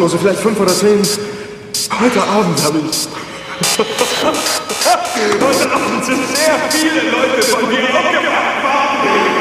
Obdachlose, also vielleicht fünf oder zehn. Heute Abend habe ich. Heute Abend sind sehr viele Leute von mir aufgewacht.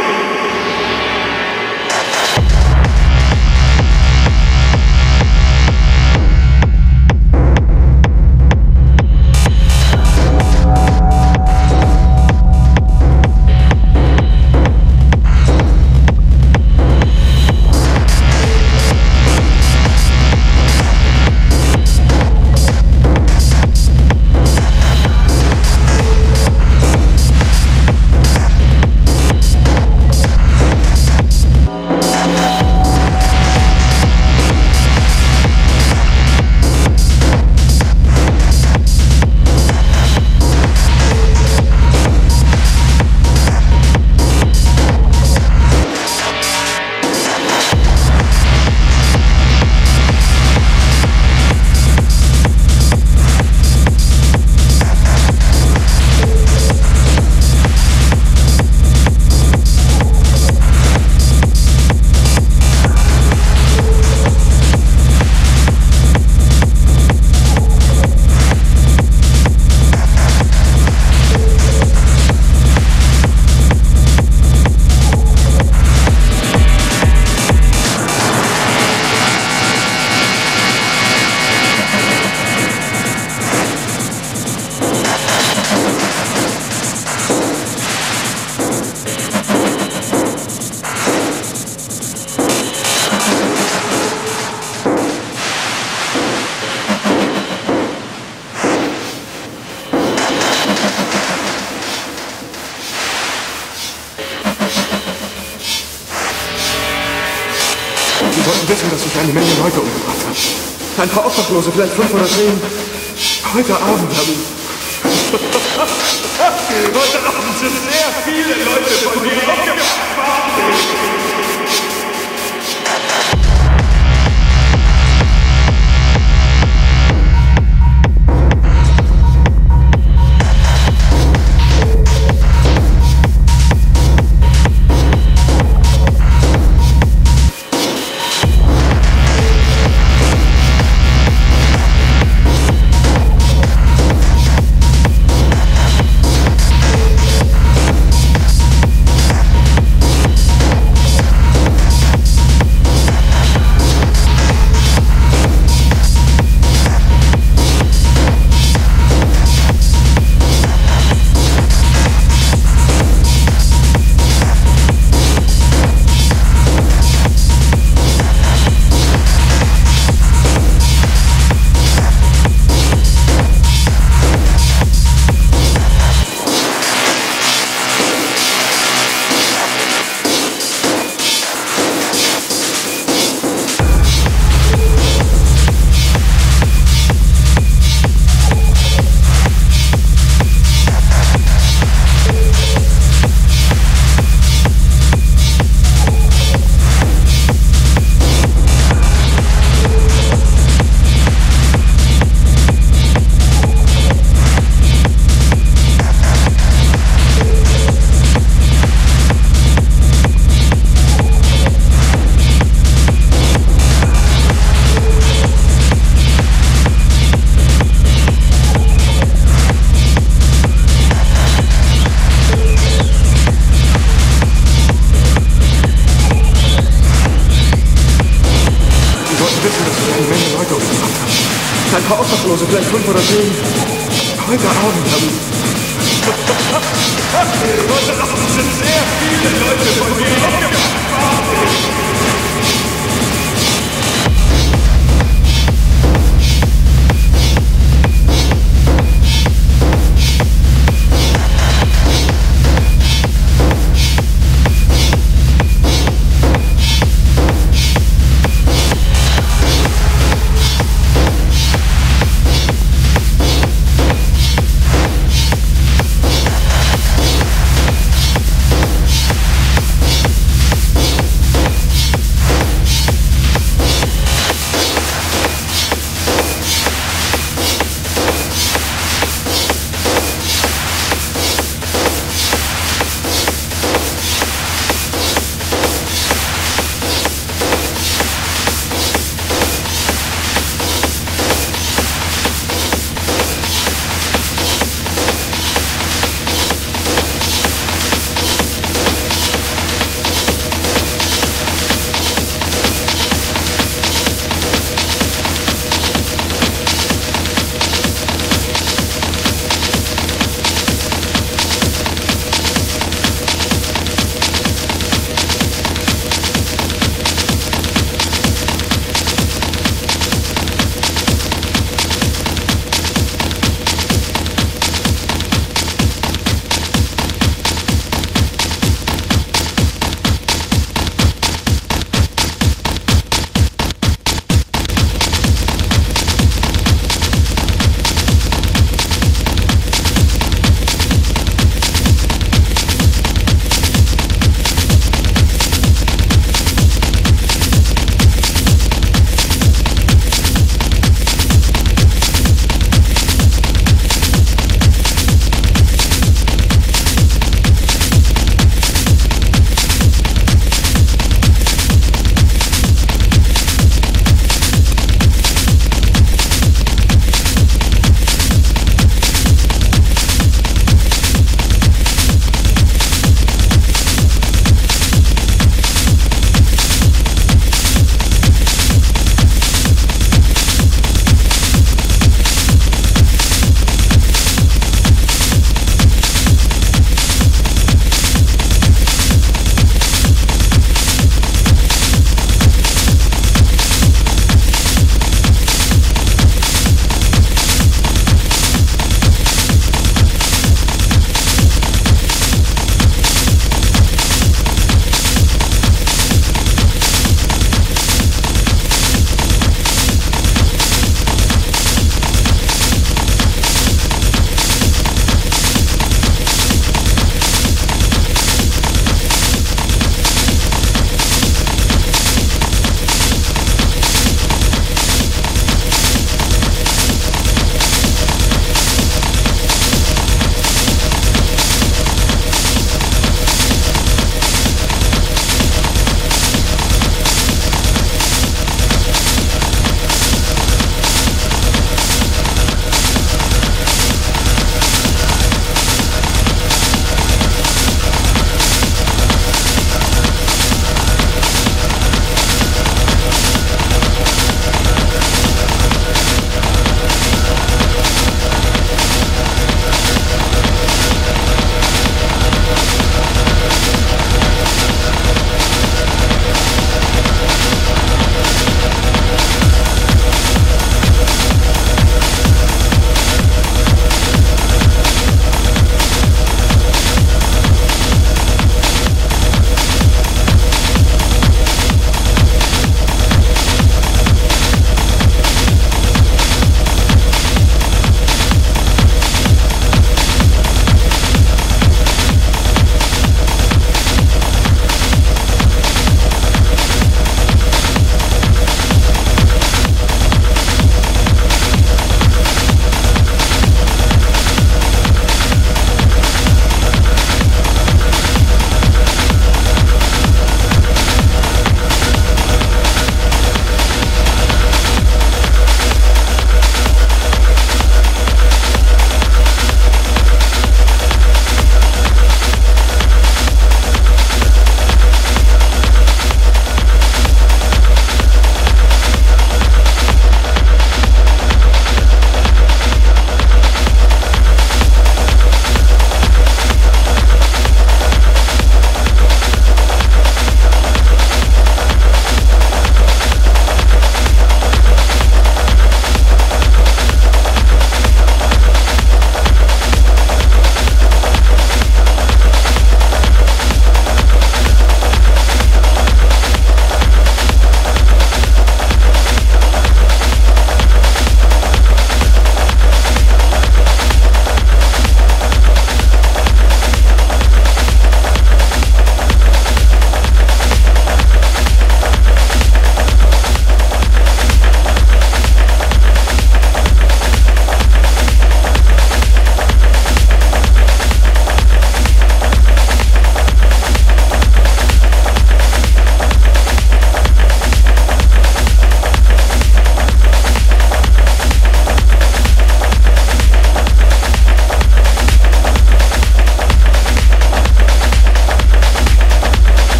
Tauschlose, vielleicht 500 Leben. Heute Abend haben